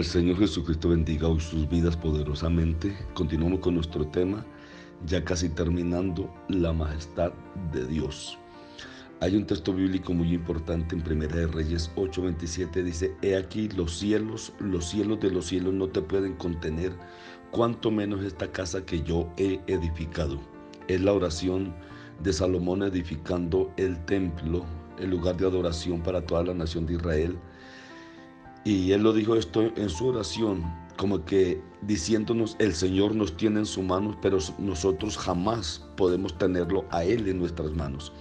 El Señor Jesucristo bendiga hoy sus vidas poderosamente. Continuamos con nuestro tema, ya casi terminando, la majestad de Dios. Hay un texto bíblico muy importante en Primera de Reyes 8:27, dice, He aquí los cielos, los cielos de los cielos no te pueden contener, cuanto menos esta casa que yo he edificado. Es la oración de Salomón edificando el templo, el lugar de adoración para toda la nación de Israel y él lo dijo esto en su oración, como que diciéndonos, el Señor nos tiene en sus manos, pero nosotros jamás podemos tenerlo a Él en nuestras manos.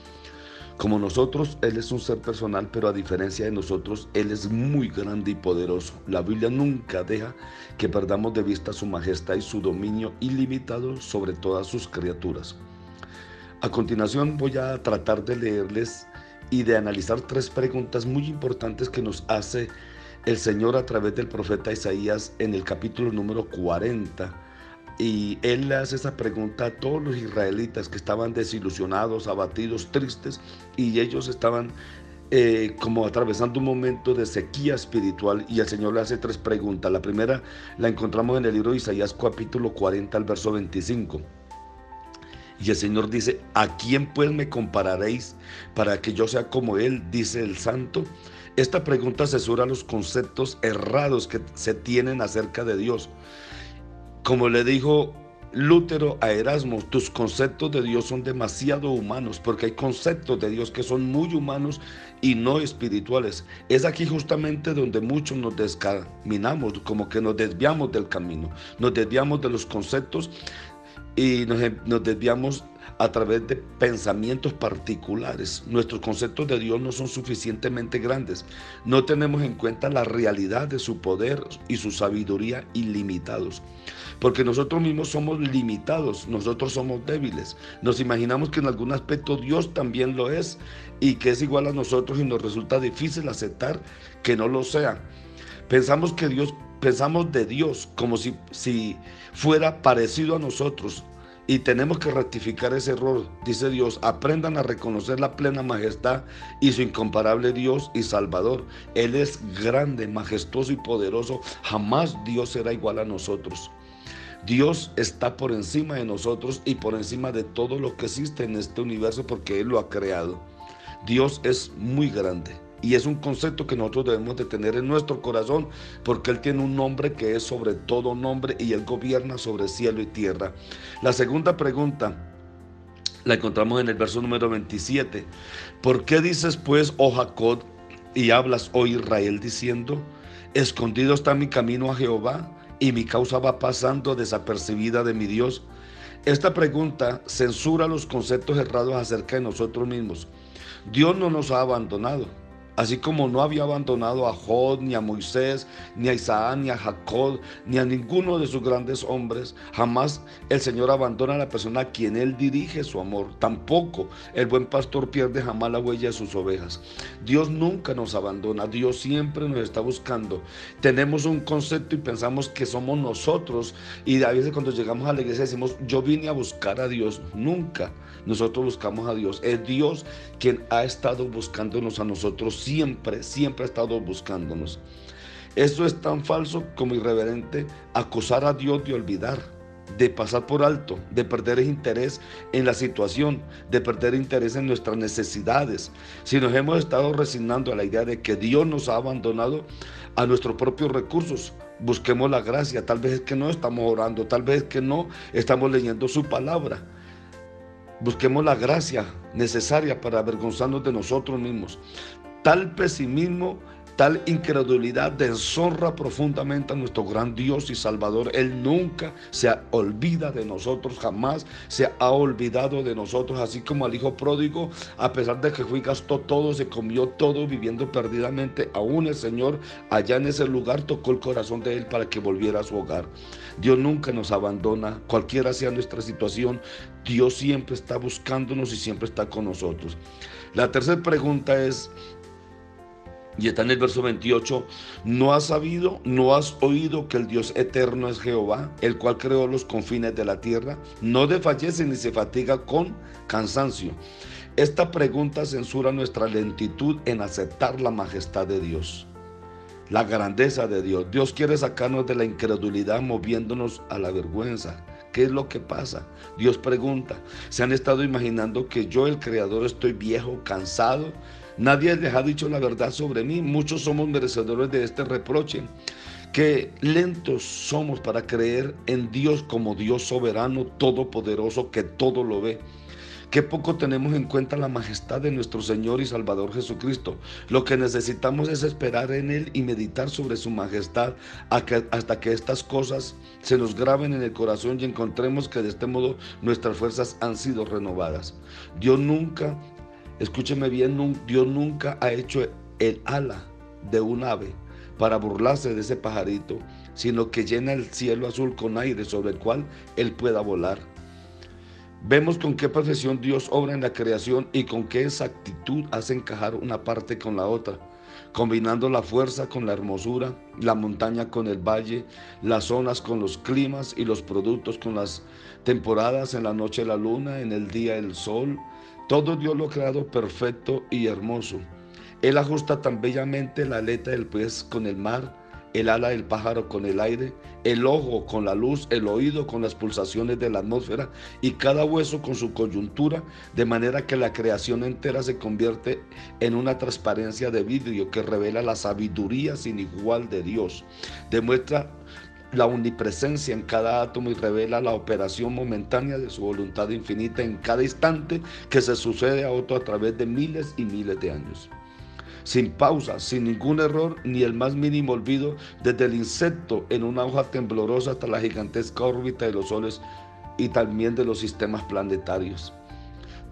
Como nosotros, Él es un ser personal, pero a diferencia de nosotros, Él es muy grande y poderoso. La Biblia nunca deja que perdamos de vista su majestad y su dominio ilimitado sobre todas sus criaturas. A continuación voy a tratar de leerles y de analizar tres preguntas muy importantes que nos hace el Señor a través del profeta Isaías en el capítulo número 40. Y él le hace esa pregunta a todos los israelitas que estaban desilusionados, abatidos, tristes, y ellos estaban eh, como atravesando un momento de sequía espiritual y el Señor le hace tres preguntas. La primera la encontramos en el libro de Isaías capítulo 40 al verso 25. Y el Señor dice, ¿a quién pues me compararéis para que yo sea como Él? Dice el santo. Esta pregunta asesora los conceptos errados que se tienen acerca de Dios. Como le dijo Lutero a Erasmo, tus conceptos de Dios son demasiado humanos, porque hay conceptos de Dios que son muy humanos y no espirituales. Es aquí justamente donde muchos nos descaminamos, como que nos desviamos del camino, nos desviamos de los conceptos y nos, nos desviamos a través de pensamientos particulares. Nuestros conceptos de Dios no son suficientemente grandes. No tenemos en cuenta la realidad de su poder y su sabiduría ilimitados. Porque nosotros mismos somos limitados, nosotros somos débiles. Nos imaginamos que en algún aspecto Dios también lo es y que es igual a nosotros y nos resulta difícil aceptar que no lo sea. Pensamos que Dios, pensamos de Dios como si, si fuera parecido a nosotros y tenemos que rectificar ese error. Dice Dios, aprendan a reconocer la plena majestad y su incomparable Dios y Salvador. Él es grande, majestuoso y poderoso. Jamás Dios será igual a nosotros. Dios está por encima de nosotros y por encima de todo lo que existe en este universo porque Él lo ha creado. Dios es muy grande. Y es un concepto que nosotros debemos de tener en nuestro corazón, porque Él tiene un nombre que es sobre todo nombre y Él gobierna sobre cielo y tierra. La segunda pregunta la encontramos en el verso número 27. ¿Por qué dices pues, oh Jacob, y hablas, oh Israel, diciendo, escondido está mi camino a Jehová y mi causa va pasando desapercibida de mi Dios? Esta pregunta censura los conceptos errados acerca de nosotros mismos. Dios no nos ha abandonado. Así como no había abandonado a Jod, ni a Moisés, ni a Isaac, ni a Jacob, ni a ninguno de sus grandes hombres, jamás el Señor abandona a la persona a quien Él dirige su amor. Tampoco el buen pastor pierde jamás la huella de sus ovejas. Dios nunca nos abandona, Dios siempre nos está buscando. Tenemos un concepto y pensamos que somos nosotros y a veces cuando llegamos a la iglesia decimos, yo vine a buscar a Dios. Nunca nosotros buscamos a Dios. Es Dios quien ha estado buscándonos a nosotros siempre, siempre ha estado buscándonos. Eso es tan falso como irreverente acusar a Dios de olvidar, de pasar por alto, de perder interés en la situación, de perder interés en nuestras necesidades. Si nos hemos estado resignando a la idea de que Dios nos ha abandonado a nuestros propios recursos, busquemos la gracia. Tal vez es que no estamos orando, tal vez es que no estamos leyendo su palabra. Busquemos la gracia necesaria para avergonzarnos de nosotros mismos. Tal pesimismo Tal incredulidad deshonra profundamente a nuestro gran Dios y Salvador. Él nunca se olvida de nosotros, jamás se ha olvidado de nosotros, así como al hijo pródigo, a pesar de que fue gastó todo, se comió todo, viviendo perdidamente, aún el Señor allá en ese lugar tocó el corazón de él para que volviera a su hogar. Dios nunca nos abandona, cualquiera sea nuestra situación, Dios siempre está buscándonos y siempre está con nosotros. La tercera pregunta es, y está en el verso 28, ¿no has sabido, no has oído que el Dios eterno es Jehová, el cual creó los confines de la tierra? No desfallece ni se fatiga con cansancio. Esta pregunta censura nuestra lentitud en aceptar la majestad de Dios, la grandeza de Dios. Dios quiere sacarnos de la incredulidad moviéndonos a la vergüenza. ¿Qué es lo que pasa? Dios pregunta, ¿se han estado imaginando que yo, el Creador, estoy viejo, cansado? Nadie les ha dicho la verdad sobre mí. Muchos somos merecedores de este reproche. Que lentos somos para creer en Dios como Dios soberano, todopoderoso, que todo lo ve. Qué poco tenemos en cuenta la majestad de nuestro Señor y Salvador Jesucristo. Lo que necesitamos es esperar en Él y meditar sobre su majestad hasta que estas cosas se nos graben en el corazón y encontremos que de este modo nuestras fuerzas han sido renovadas. Dios nunca Escúcheme bien, Dios nunca ha hecho el ala de un ave para burlarse de ese pajarito, sino que llena el cielo azul con aire sobre el cual él pueda volar. Vemos con qué perfección Dios obra en la creación y con qué exactitud hace encajar una parte con la otra, combinando la fuerza con la hermosura, la montaña con el valle, las zonas con los climas y los productos con las temporadas, en la noche la luna, en el día el sol, todo Dios lo ha creado perfecto y hermoso. Él ajusta tan bellamente la aleta del pez con el mar, el ala del pájaro con el aire, el ojo con la luz, el oído con las pulsaciones de la atmósfera y cada hueso con su coyuntura, de manera que la creación entera se convierte en una transparencia de vidrio que revela la sabiduría sin igual de Dios. Demuestra la omnipresencia en cada átomo y revela la operación momentánea de su voluntad infinita en cada instante que se sucede a otro a través de miles y miles de años. Sin pausa, sin ningún error ni el más mínimo olvido, desde el insecto en una hoja temblorosa hasta la gigantesca órbita de los soles y también de los sistemas planetarios.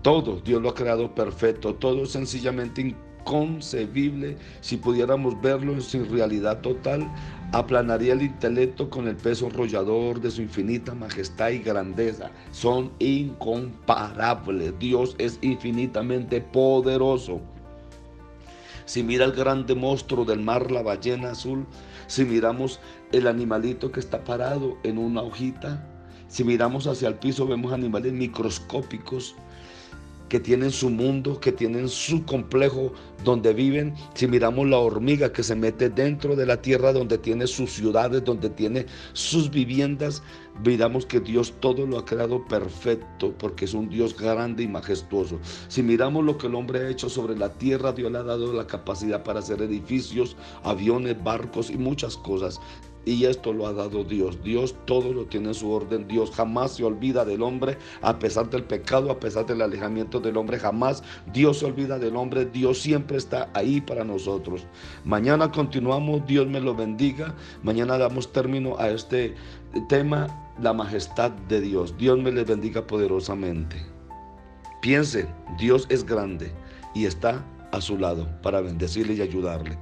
Todo Dios lo ha creado perfecto, todo sencillamente inconcebible si pudiéramos verlo en su realidad total aplanaría el intelecto con el peso enrollador de su infinita majestad y grandeza. Son incomparables. Dios es infinitamente poderoso. Si mira el grande monstruo del mar, la ballena azul, si miramos el animalito que está parado en una hojita, si miramos hacia el piso vemos animales microscópicos que tienen su mundo, que tienen su complejo donde viven. Si miramos la hormiga que se mete dentro de la tierra, donde tiene sus ciudades, donde tiene sus viviendas, miramos que Dios todo lo ha creado perfecto, porque es un Dios grande y majestuoso. Si miramos lo que el hombre ha hecho sobre la tierra, Dios le ha dado la capacidad para hacer edificios, aviones, barcos y muchas cosas. Y esto lo ha dado Dios. Dios todo lo tiene en su orden. Dios jamás se olvida del hombre, a pesar del pecado, a pesar del alejamiento del hombre. Jamás Dios se olvida del hombre. Dios siempre está ahí para nosotros. Mañana continuamos. Dios me lo bendiga. Mañana damos término a este tema, la majestad de Dios. Dios me le bendiga poderosamente. Piense, Dios es grande y está a su lado para bendecirle y ayudarle.